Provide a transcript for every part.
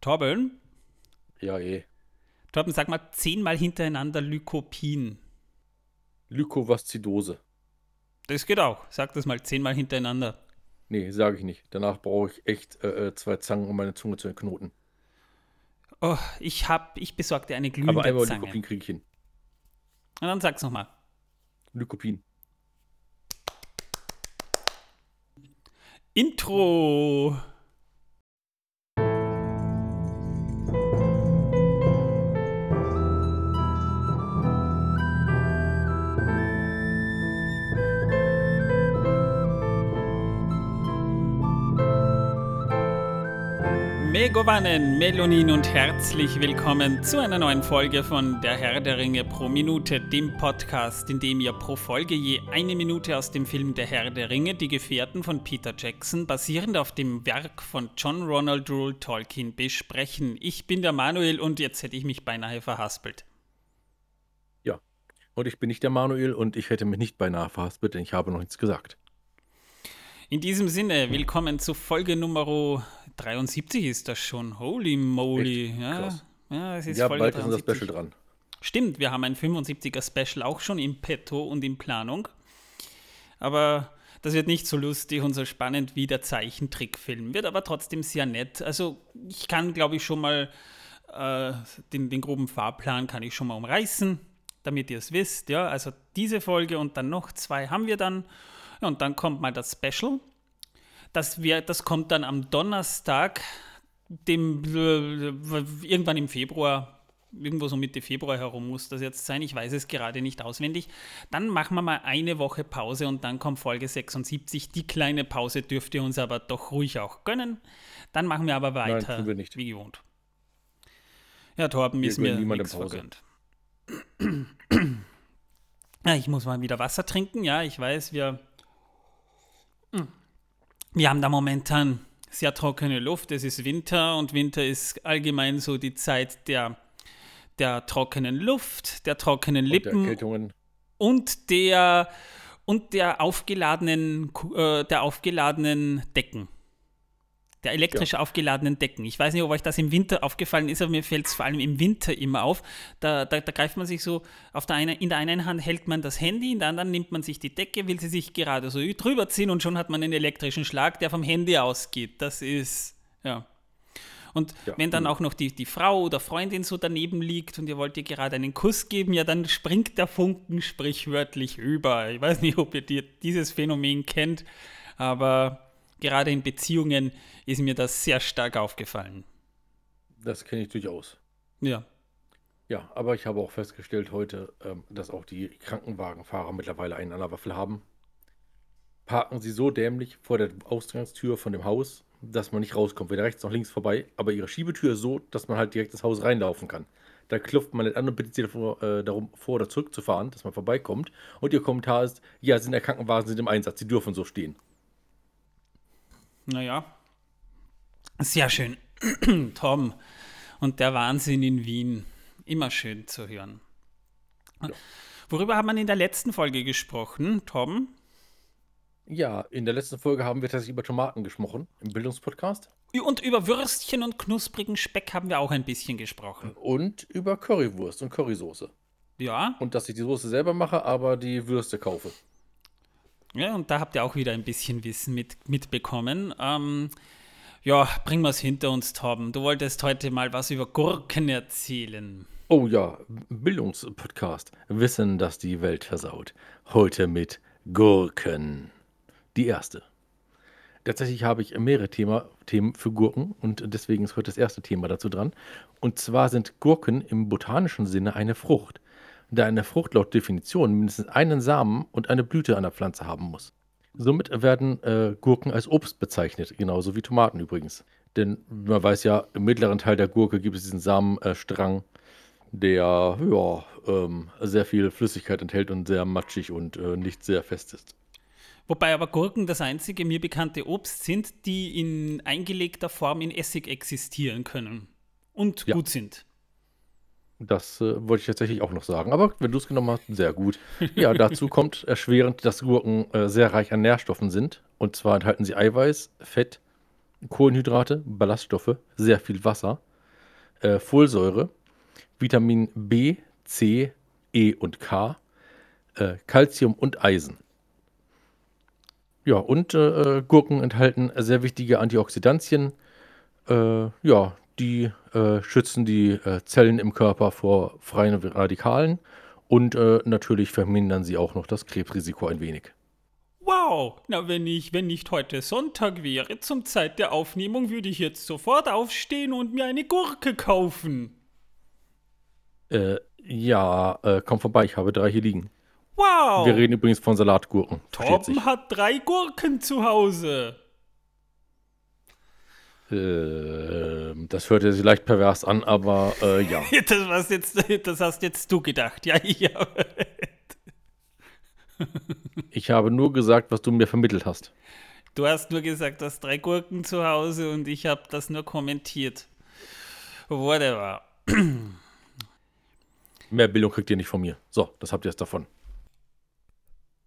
Torben? Ja, eh. Torben, sag mal zehnmal hintereinander Lykopin. Lykovaszidose. Das geht auch. Sag das mal zehnmal hintereinander. Nee, sage ich nicht. Danach brauche ich echt äh, äh, zwei Zangen, um meine Zunge zu entknoten. Oh, ich hab, ich besorgte eine glühende Aber einmal Zange. Lykopin kriege ich hin. Und dann sag's nochmal. Lykopin. Intro. Megovanen, Melonin und herzlich willkommen zu einer neuen Folge von Der Herr der Ringe pro Minute, dem Podcast, in dem ihr pro Folge je eine Minute aus dem Film Der Herr der Ringe, die Gefährten von Peter Jackson, basierend auf dem Werk von John Ronald Rule Tolkien, besprechen. Ich bin der Manuel und jetzt hätte ich mich beinahe verhaspelt. Ja. Und ich bin nicht der Manuel und ich hätte mich nicht beinahe verhaspelt, denn ich habe noch nichts gesagt. In diesem Sinne, willkommen zu Folge Nummer 73 ist das schon. Holy moly. Echt? Ja, Krass. ja, es ist ja, Folge bald ist unser 73. Special dran. Stimmt, wir haben ein 75er Special auch schon im Petto und in Planung. Aber das wird nicht so lustig und so spannend wie der Zeichentrickfilm. Wird aber trotzdem sehr nett. Also ich kann, glaube ich, schon mal äh, den, den groben Fahrplan kann ich schon mal umreißen, damit ihr es wisst. Ja, also diese Folge und dann noch zwei haben wir dann. Ja, und dann kommt mal das Special. Das, wär, das kommt dann am Donnerstag, dem äh, irgendwann im Februar, irgendwo so Mitte Februar herum muss das jetzt sein. Ich weiß es gerade nicht auswendig. Dann machen wir mal eine Woche Pause und dann kommt Folge 76. Die kleine Pause dürft ihr uns aber doch ruhig auch gönnen. Dann machen wir aber Nein, weiter, tun wir nicht. wie gewohnt. Ja, Torben Wir ist mir nichts vergönnt. Ja, ich muss mal wieder Wasser trinken. Ja, ich weiß, wir, wir haben da momentan sehr trockene Luft. Es ist Winter und Winter ist allgemein so die Zeit der, der trockenen Luft, der trockenen Und der Lippen Erkältungen. und der und der aufgeladenen äh, der aufgeladenen Decken. Der elektrisch aufgeladenen Decken. Ich weiß nicht, ob euch das im Winter aufgefallen ist, aber mir fällt es vor allem im Winter immer auf. Da, da, da greift man sich so, auf der einen, in der einen Hand hält man das Handy, in der anderen nimmt man sich die Decke, will sie sich gerade so drüber ziehen und schon hat man einen elektrischen Schlag, der vom Handy ausgeht. Das ist, ja. Und Ja, wenn dann mhm. auch noch die, die Frau oder Freundin so daneben liegt und ihr wollt ihr gerade einen Kuss geben, ja, dann springt der Funken sprichwörtlich über. Ich weiß nicht, ob ihr die, dieses Phänomen kennt, aber gerade in Beziehungen ist mir das sehr stark aufgefallen. Das kenne ich durchaus. Ja. Ja, aber ich habe auch festgestellt heute, ähm, dass auch die Krankenwagenfahrer mittlerweile einen an der Waffel haben. Parken sie so dämlich vor der Ausgangstür von dem Haus, dass man nicht rauskommt, weder rechts noch links vorbei, aber ihre Schiebetür ist so, dass man halt direkt ins Haus reinlaufen kann. Da klopft man nicht an und bittet sie davor, äh, darum, vor oder zurückzufahren, dass man vorbeikommt. Und ihr Kommentar ist, ja, sind der Krankenwagen sind im Einsatz, sie dürfen so stehen. Naja. Sehr schön. Tom und der Wahnsinn in Wien. Immer schön zu hören. Worüber haben wir in der letzten Folge gesprochen, Tom? Ja, in der letzten Folge haben wir tatsächlich über Tomaten gesprochen, im Bildungspodcast. Und über Würstchen und knusprigen Speck haben wir auch ein bisschen gesprochen. Und über Currywurst und Currysoße. Ja, Und dass ich die Soße selber mache, aber die Würste kaufe. Ja und da habt ihr auch wieder ein bisschen Wissen mit, mitbekommen. Ähm, ja, bringen wir es hinter uns, Torben. Du wolltest heute mal was über Gurken erzählen. Oh ja, Bildungspodcast. Wissen, dass die Welt versaut. Heute mit Gurken. Die erste. Tatsächlich habe ich mehrere Thema, Themen für Gurken und deswegen ist heute das erste Thema dazu dran. Und zwar sind Gurken im botanischen Sinne eine Frucht, da eine Frucht laut Definition mindestens einen Samen und eine Blüte an der Pflanze haben muss. Somit werden äh, Gurken als Obst bezeichnet, genauso wie Tomaten übrigens. Denn man weiß ja, im mittleren Teil der Gurke gibt es diesen Samenstrang, der ja, ähm, sehr viel Flüssigkeit enthält und sehr matschig und äh, nicht sehr fest ist. Wobei aber Gurken das einzige mir bekannte Obst sind, die in eingelegter Form in Essig existieren können und Ja. gut sind. Das äh, wollte ich tatsächlich auch noch sagen. Aber wenn du es genommen hast, sehr gut. Ja, dazu kommt erschwerend, dass Gurken äh, sehr reich an Nährstoffen sind. Und zwar enthalten sie Eiweiß, Fett, Kohlenhydrate, Ballaststoffe, sehr viel Wasser äh, Folsäure, Vitamin B, C, E und K, äh, Calcium und Eisen. Ja, und äh, Gurken enthalten sehr wichtige Antioxidantien. Äh, ja, die äh, schützen die äh, Zellen im Körper vor freien Radikalen und äh, natürlich vermindern sie auch noch das Krebsrisiko ein wenig. Wow, na wenn ich, wenn nicht heute Sonntag wäre zum Zeit der Aufnehmung, würde ich jetzt sofort aufstehen und mir eine Gurke kaufen. Äh, ja, äh, komm vorbei, ich habe drei hier liegen. Wow. Wir reden übrigens von Salatgurken. Torben hat drei Gurken zu Hause. Ähm, das hört sich leicht pervers an, aber äh, ja. Das, was jetzt, das hast jetzt du gedacht. Ja, ja. Ich habe nur gesagt, was du mir vermittelt hast. Du hast nur gesagt, du hast drei Gurken zu Hause und ich habe das nur kommentiert. Whatever. Mehr Bildung kriegt ihr nicht von mir. So, das habt ihr jetzt davon.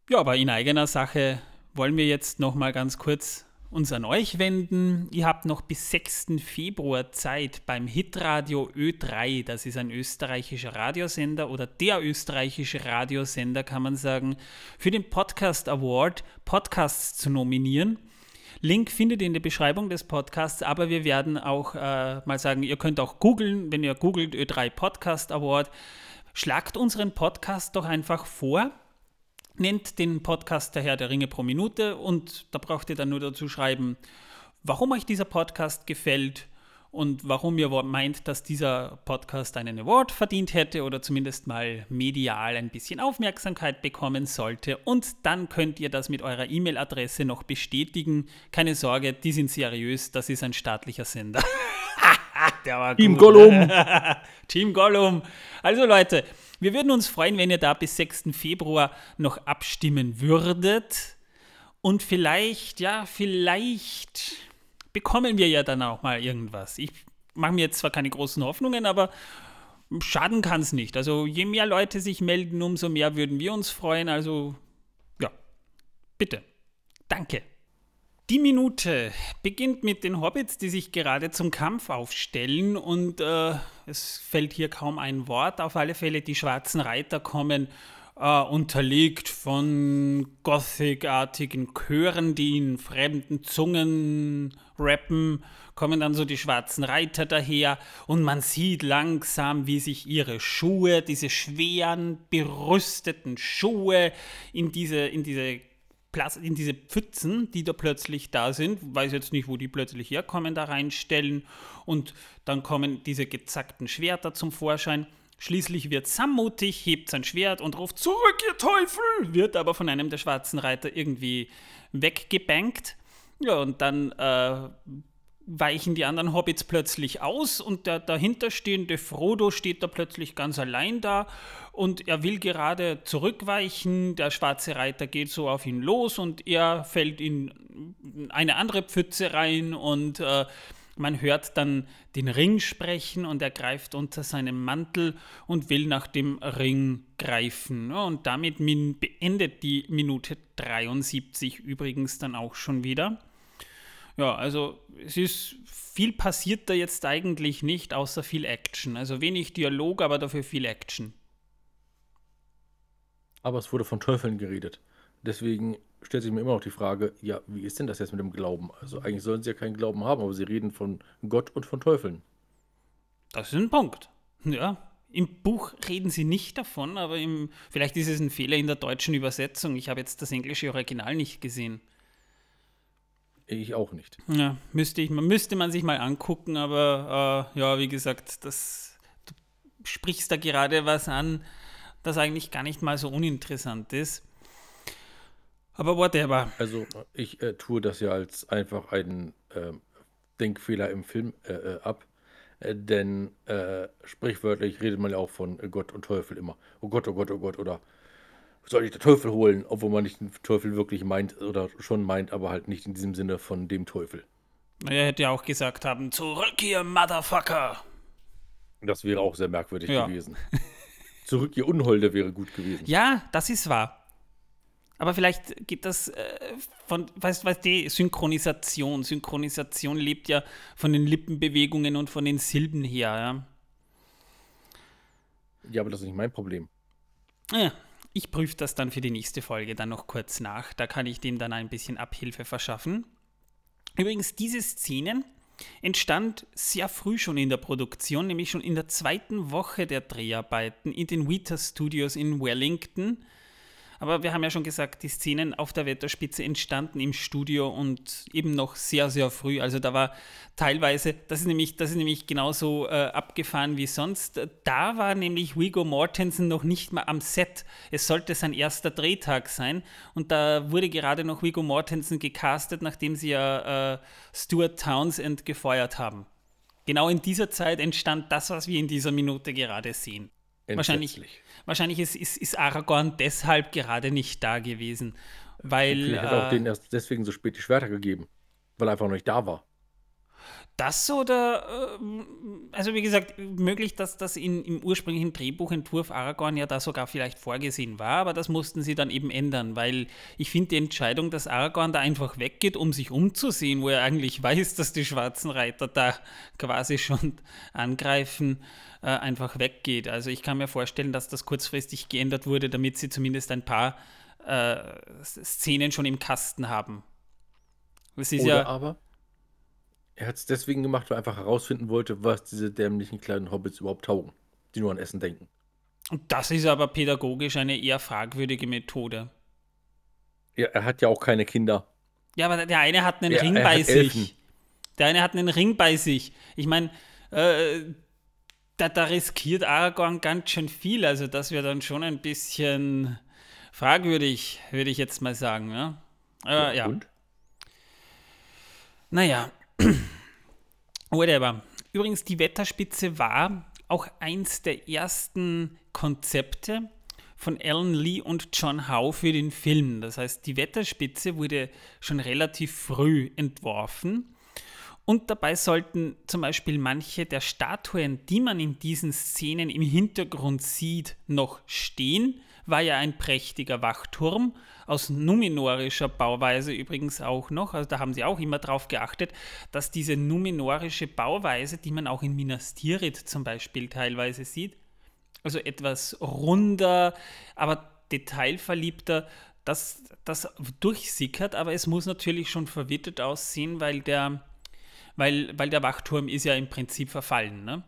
Ja, aber in eigener Sache wollen wir jetzt noch mal ganz kurz uns an euch wenden. Ihr habt noch bis 6. Februar Zeit beim Hitradio Ö3, das ist ein österreichischer Radiosender oder der österreichische Radiosender, kann man sagen, für den Podcast Award Podcasts zu nominieren. Link findet ihr in der Beschreibung des Podcasts, aber wir werden auch äh, mal sagen, ihr könnt auch googeln, wenn ihr googelt Ö3 Podcast Award, schlagt unseren Podcast doch einfach vor nennt den Podcast der Herr der Ringe pro Minute und da braucht ihr dann nur dazu schreiben, warum euch dieser Podcast gefällt und warum ihr meint, dass dieser Podcast einen Award verdient hätte oder zumindest mal medial ein bisschen Aufmerksamkeit bekommen sollte. Und dann könnt ihr das mit eurer E-Mail-Adresse noch bestätigen. Keine Sorge, die sind seriös, das ist ein staatlicher Sender. Team. Gollum! Team Gollum! Also Leute, wir würden uns freuen, wenn ihr da bis 6. Februar noch abstimmen würdet. Und vielleicht, ja, vielleicht bekommen wir ja dann auch mal irgendwas. Ich mache mir jetzt zwar keine großen Hoffnungen, aber schaden kann es nicht. Also je mehr Leute sich melden, umso mehr würden wir uns freuen. Also ja, bitte. Danke. Die Minute beginnt mit den Hobbits, die sich gerade zum Kampf aufstellen und äh, es fällt hier kaum ein Wort. Auf alle Fälle, die schwarzen Reiter kommen äh, unterlegt von Gothic-artigen Chören, die in fremden Zungen rappen, kommen dann so die schwarzen Reiter daher und man sieht langsam, wie sich ihre Schuhe, diese schweren, berüsteten Schuhe in diese, in diese in diese Pfützen, die da plötzlich da sind, weiß jetzt nicht, wo die plötzlich herkommen, da reinstellen und dann kommen diese gezackten Schwerter zum Vorschein. Schließlich wird Sam mutig, hebt sein Schwert und ruft Zurück, ihr Teufel! Wird aber von einem der schwarzen Reiter irgendwie weggebankt. Ja, und dann äh, weichen die anderen Hobbits plötzlich aus und der dahinterstehende Frodo steht da plötzlich ganz allein da und er will gerade zurückweichen. Der schwarze Reiter geht so auf ihn los und er fällt in eine andere Pfütze rein und äh, man hört dann den Ring sprechen und er greift unter seinem Mantel und will nach dem Ring greifen. Und damit beendet die Minute 73 übrigens dann auch schon wieder. Ja, also es ist viel passiert da jetzt eigentlich nicht, außer viel Action. Also wenig Dialog, aber dafür viel Action. Aber es wurde von Teufeln geredet. Deswegen stellt sich mir immer noch die Frage, ja, wie ist denn das jetzt mit dem Glauben? Also eigentlich sollen sie ja keinen Glauben haben, aber sie reden von Gott und von Teufeln. Das ist ein Punkt. Ja. Im Buch reden sie nicht davon, aber im, vielleicht ist es ein Fehler in der deutschen Übersetzung. Ich habe jetzt das englische Original nicht gesehen. Ich auch nicht. Ja, müsste, ich, müsste man sich mal angucken, aber äh, ja, wie gesagt, das, du sprichst da gerade was an, das eigentlich gar nicht mal so uninteressant ist. Aber whatever. Also ich äh, tue das ja als einfach einen äh, Denkfehler im Film äh, äh, ab. Äh, denn sprichwörtlich redet man ja auch von Gott und Teufel immer. Oh Gott, oh Gott, oh Gott. Oder soll ich den Teufel holen, obwohl man nicht den Teufel wirklich meint oder schon meint, aber halt nicht in diesem Sinne von dem Teufel. Er hätte ja auch gesagt haben, zurück ihr Motherfucker. Das wäre auch sehr merkwürdig ja. gewesen. zurück ihr Unholde wäre gut gewesen. Ja, das ist wahr. Aber vielleicht geht das äh, von, weißt du, die Synchronisation. Synchronisation lebt ja von den Lippenbewegungen und von den Silben her, ja. Ja, aber das ist nicht mein Problem. Ja, ich prüfe das dann für die nächste Folge dann noch kurz nach. Da kann ich dem dann ein bisschen Abhilfe verschaffen. Übrigens, diese Szenen entstand sehr früh schon in der Produktion, nämlich schon in der zweiten Woche der Dreharbeiten in den Weta Studios in Wellington aber wir haben ja schon gesagt, die Szenen auf der Wetterspitze entstanden im Studio und eben noch sehr, sehr früh. Also da war teilweise, das ist nämlich, das ist nämlich genauso äh, abgefahren wie sonst. Da war nämlich Vigo Mortensen noch nicht mal am Set. Es sollte sein erster Drehtag sein und da wurde gerade noch Vigo Mortensen gecastet, nachdem sie ja äh, Stuart Townsend gefeuert haben. Genau in dieser Zeit entstand das, was wir in dieser Minute gerade sehen. Wahrscheinlich, wahrscheinlich ist, ist, ist Aragorn deshalb gerade nicht da gewesen. Weil, Vielleicht hat er auch denen erst deswegen so spät die Schwerter gegeben, weil er einfach noch nicht da war. Das oder, äh, also wie gesagt, möglich, dass das in, im ursprünglichen Drehbuchentwurf Aragorn ja da sogar vielleicht vorgesehen war, aber das mussten sie dann eben ändern, weil ich finde die Entscheidung, dass Aragorn da einfach weggeht, um sich umzusehen, wo er eigentlich weiß, dass die schwarzen Reiter da quasi schon angreifen, äh, einfach weggeht. Also ich kann mir vorstellen, dass das kurzfristig geändert wurde, damit sie zumindest ein paar äh, Szenen schon im Kasten haben. Das ist Oder ja, aber er hat es deswegen gemacht, weil er einfach herausfinden wollte, was diese dämlichen kleinen Hobbits überhaupt taugen, die nur an Essen denken. Und das ist aber pädagogisch eine eher fragwürdige Methode. Ja, er hat ja auch keine Kinder. Ja, aber der eine hat einen ja, Ring bei sich. Elfen. Der eine hat einen Ring bei sich. Ich meine, äh, da, da riskiert Aragorn ganz schön viel. Also das wäre dann schon ein bisschen fragwürdig, würde ich jetzt mal sagen. Ja? Äh, ja, ja. Und? Naja. Whatever. Übrigens, die Wetterspitze war auch eins der ersten Konzepte von Alan Lee und John Howe für den Film. Das heißt, die Wetterspitze wurde schon relativ früh entworfen und dabei sollten zum Beispiel manche der Statuen, die man in diesen Szenen im Hintergrund sieht, noch stehen. War ja ein prächtiger Wachturm, aus numenorischer Bauweise übrigens auch noch. Also da haben sie auch immer darauf geachtet, dass diese numenorische Bauweise, die man auch in Minas Tirith zum Beispiel teilweise sieht, also etwas runder, aber detailverliebter, dass das durchsickert, aber es muss natürlich schon verwittert aussehen, weil der weil, weil der Wachturm ist ja im Prinzip verfallen. Ne?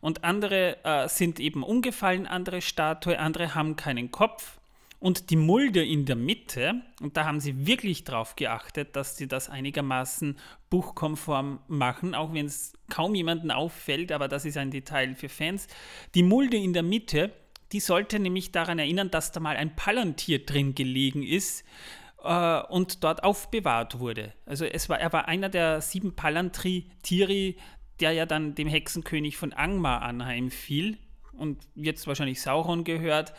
Und andere äh, sind eben umgefallen, andere Statue, andere haben keinen Kopf. Und die Mulde in der Mitte, und da haben sie wirklich darauf geachtet, dass sie das einigermaßen buchkonform machen, auch wenn es kaum jemanden auffällt, aber das ist ein Detail für Fans. Die Mulde in der Mitte, die sollte nämlich daran erinnern, dass da mal ein Palantir drin gelegen ist, äh, und dort aufbewahrt wurde. Also es war, er war einer der sieben Palantri-Tiri, der ja dann dem Hexenkönig von Angmar anheimfiel und jetzt wahrscheinlich Sauron gehört,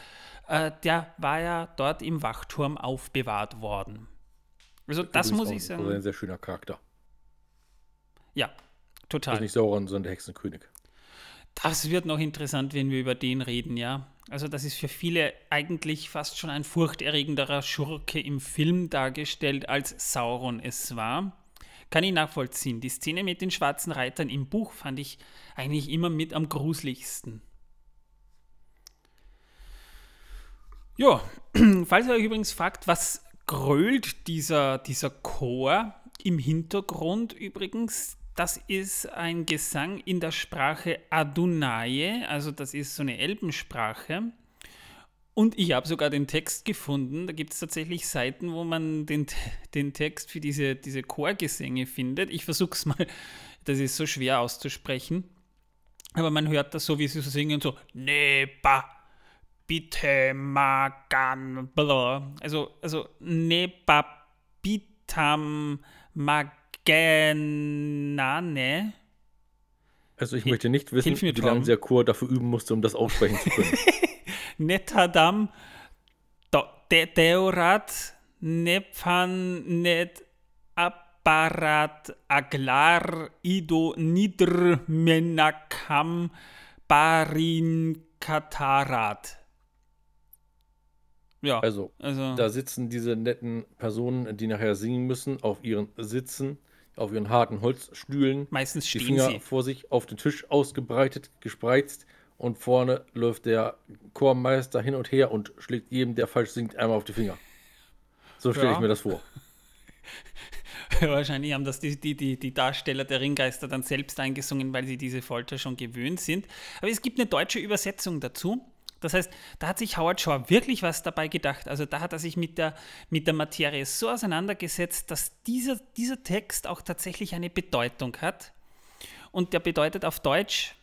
äh, der war ja dort im Wachturm aufbewahrt worden. Also das, muss ich sagen. ein sehr schöner Charakter. Ja, total. Das ist nicht Sauron, sondern der Hexenkönig. Das wird noch interessant, wenn wir über den reden, ja. Also das ist für viele eigentlich fast schon ein furchterregenderer Schurke im Film dargestellt, als Sauron es war. Kann ich nachvollziehen. Die Szene mit den schwarzen Reitern im Buch fand ich eigentlich immer mit am gruseligsten. Ja, falls ihr euch übrigens fragt, was grölt dieser, dieser Chor im Hintergrund übrigens, das ist ein Gesang in der Sprache Adunaye, also das ist so eine Elbensprache. Und ich habe sogar den Text gefunden. Da gibt es tatsächlich Seiten, wo man den, den Text für diese, diese Chorgesänge findet. Ich versuche es mal, das ist so schwer auszusprechen. Aber man hört das so, wie sie so singen, so Neba, bitte magan, bla. Also, also Neba, bitam, magan. Genane. Also ich möchte nicht wissen, wie lange der Chor dafür üben musste, um das aussprechen zu können. Netadam Deorat Nephan Net Apparat Aglar Ido Nidr Menakam Barin Katarat. Ja, Also, also da sitzen diese netten Personen, die nachher singen müssen, auf ihren Sitzen, auf ihren harten Holzstühlen, meistens die stehen Finger sie. vor sich auf den Tisch ausgebreitet, gespreizt und vorne läuft der Chormeister hin und her und schlägt jedem, der falsch singt, einmal auf die Finger. So stelle Ja. ich mir das vor. Wahrscheinlich haben das die, die, die, die Darsteller der Ringgeister dann selbst eingesungen, weil sie diese Folter schon gewöhnt sind. Aber es gibt eine deutsche Übersetzung dazu. Das heißt, da hat sich Howard Shaw wirklich was dabei gedacht. Also da hat er sich mit der, mit der Materie so auseinandergesetzt, dass dieser, dieser Text auch tatsächlich eine Bedeutung hat. Und der bedeutet auf Deutsch,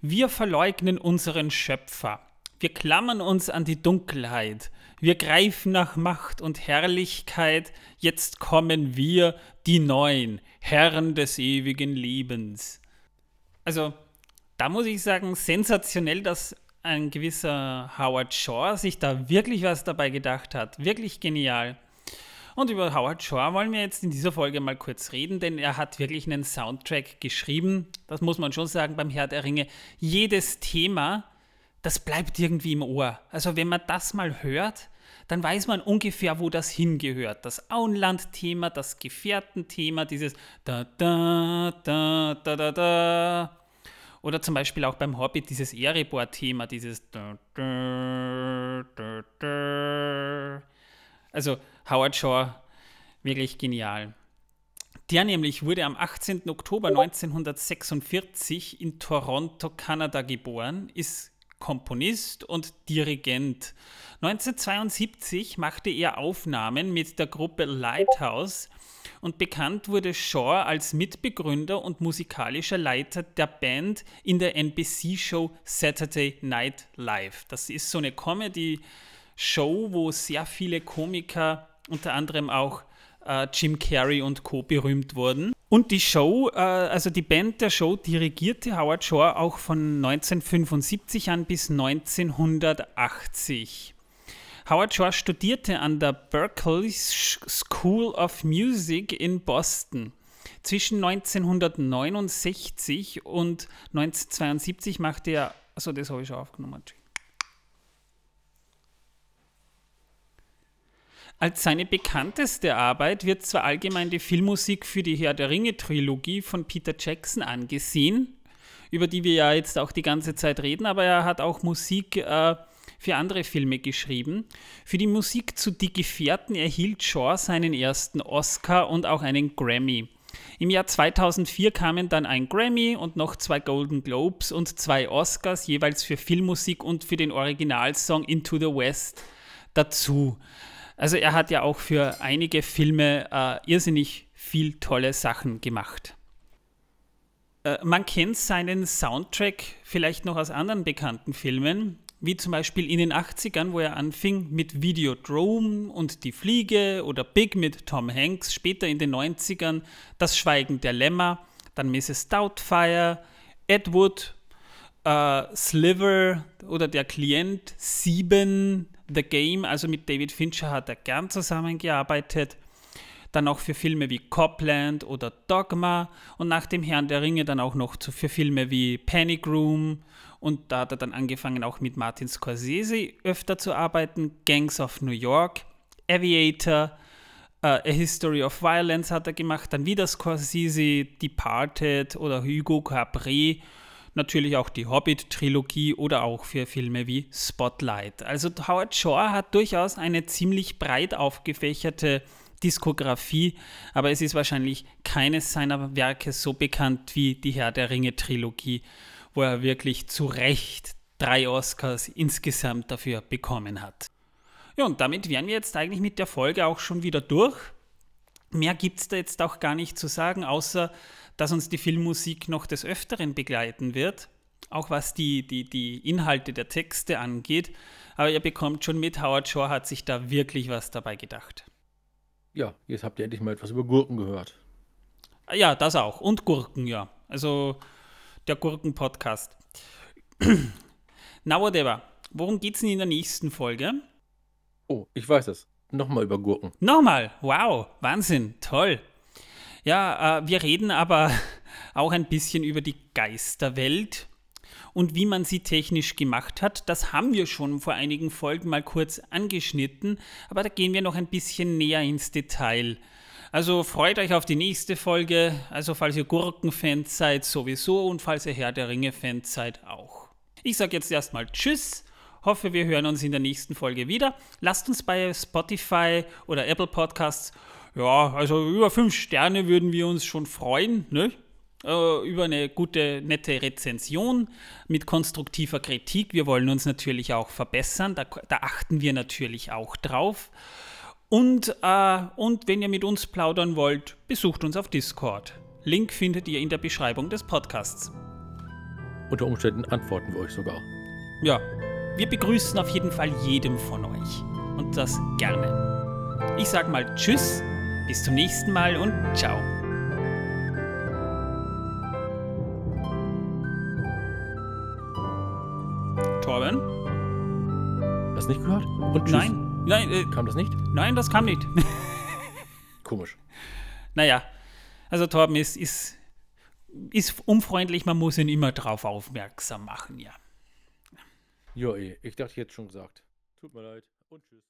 wir verleugnen unseren Schöpfer. Wir klammern uns an die Dunkelheit. Wir greifen nach Macht und Herrlichkeit. Jetzt kommen wir, die Neuen, Herren des ewigen Lebens. Also, da muss ich sagen, sensationell, dass ein gewisser Howard Shaw sich da wirklich was dabei gedacht hat. Wirklich genial. Und über Howard Shaw wollen wir jetzt in dieser Folge mal kurz reden, denn er hat wirklich einen Soundtrack geschrieben. Das muss man schon sagen beim Herr der Ringe. Jedes Thema, das bleibt irgendwie im Ohr. Also wenn man das mal hört, dann weiß man ungefähr, wo das hingehört. Das Auenland-Thema, das Gefährten-Thema, dieses da da da da da da. Oder zum Beispiel auch beim Hobbit dieses Erebor-Thema, dieses. Also Howard Shaw, wirklich genial. Der nämlich wurde am 18. Oktober 1946 in Toronto, Kanada geboren, ist Komponist und Dirigent. 1972 machte er Aufnahmen mit der Gruppe Lighthouse und bekannt wurde Shaw als Mitbegründer und musikalischer Leiter der Band in der NBC-Show Saturday Night Live. Das ist so eine Comedy-Show, wo sehr viele Komiker, unter anderem auch äh, Jim Carrey und Co. berühmt wurden. Und die Show, äh, also die Band der Show dirigierte Howard Shaw auch von 1975 an bis 1980. Howard Shaw studierte an der Berklee School of Music in Boston. Zwischen 1969 und 1972 machte er, also das habe ich schon aufgenommen. Als seine bekannteste Arbeit wird zwar allgemein die Filmmusik für die Herr der Ringe-Trilogie von Peter Jackson angesehen, über die wir ja jetzt auch die ganze Zeit reden, aber er hat auch Musik äh, für andere Filme geschrieben. Für die Musik zu Die Gefährten erhielt Shaw seinen ersten Oscar und auch einen Grammy. Im Jahr 2004 kamen dann ein Grammy und noch zwei Golden Globes und zwei Oscars jeweils für Filmmusik und für den Originalsong Into the West dazu. Also er hat ja auch für einige Filme äh, irrsinnig viel tolle Sachen gemacht. Äh, man kennt seinen Soundtrack vielleicht noch aus anderen bekannten Filmen, wie zum Beispiel in den 80ern, wo er anfing mit Videodrome und Die Fliege oder Big mit Tom Hanks, später in den 90ern Das Schweigen der Lämmer, dann Mrs. Doubtfire, Ed Wood, äh, Sliver oder Der Klient, Sieben, The Game, also mit David Fincher hat er gern zusammengearbeitet. Dann auch für Filme wie Copland oder Dogma. Und nach dem Herrn der Ringe dann auch noch für Filme wie Panic Room und da hat er dann angefangen auch mit Martin Scorsese öfter zu arbeiten, Gangs of New York, Aviator, uh, A History of Violence hat er gemacht, dann wieder Scorsese, Departed oder Hugo Cabret natürlich auch die Hobbit-Trilogie oder auch für Filme wie Spotlight. Also Howard Shaw hat durchaus eine ziemlich breit aufgefächerte Diskografie, aber es ist wahrscheinlich keines seiner Werke so bekannt wie die Herr der Ringe-Trilogie, wo er wirklich zu Recht drei Oscars insgesamt dafür bekommen hat. Ja, und damit wären wir jetzt eigentlich mit der Folge auch schon wieder durch. Mehr gibt es da jetzt auch gar nicht zu sagen, außer dass uns die Filmmusik noch des Öfteren begleiten wird, auch was die, die, die Inhalte der Texte angeht. Aber ihr bekommt schon mit, Howard Shaw hat sich da wirklich was dabei gedacht. Ja, jetzt habt ihr endlich mal etwas über Gurken gehört. Ja, das auch. Und Gurken, ja. Also der Gurken-Podcast. Na, whatever. Worum geht's denn in der nächsten Folge? Oh, ich weiß es. Nochmal über Gurken. Nochmal. Wow. Wahnsinn. Toll. Ja, äh, wir reden aber auch ein bisschen über die Geisterwelt. Und wie man sie technisch gemacht hat, das haben wir schon vor einigen Folgen mal kurz angeschnitten, aber da gehen wir noch ein bisschen näher ins Detail. Also freut euch auf die nächste Folge, also falls ihr Gurkenfans seid sowieso und falls ihr Herr der Ringe-Fans seid auch. Ich sage jetzt erstmal Tschüss, hoffe wir hören uns in der nächsten Folge wieder. Lasst uns bei Spotify oder Apple Podcasts, ja, also über fünf Sterne würden wir uns schon freuen, ne? Äh, über eine gute, nette Rezension mit konstruktiver Kritik. Wir wollen uns natürlich auch verbessern, da, da achten wir natürlich auch drauf. Und, äh, und wenn ihr mit uns plaudern wollt, besucht uns auf Discord. Link findet ihr in der Beschreibung des Podcasts. Unter Umständen antworten wir euch sogar. Ja, wir begrüßen auf jeden Fall jedem von euch. Und das gerne. Ich sag mal Tschüss, bis zum nächsten Mal und ciao. Torben? Hast du nicht gehört? Und tschüss. Nein, nein. Äh, kam das nicht? Nein, das kam nicht. Komisch. Naja, also Torben ist, ist, ist unfreundlich, man muss ihn immer drauf aufmerksam machen, ja. Ja, eh. Ich dachte, jetzt schon gesagt. Tut mir leid und tschüss.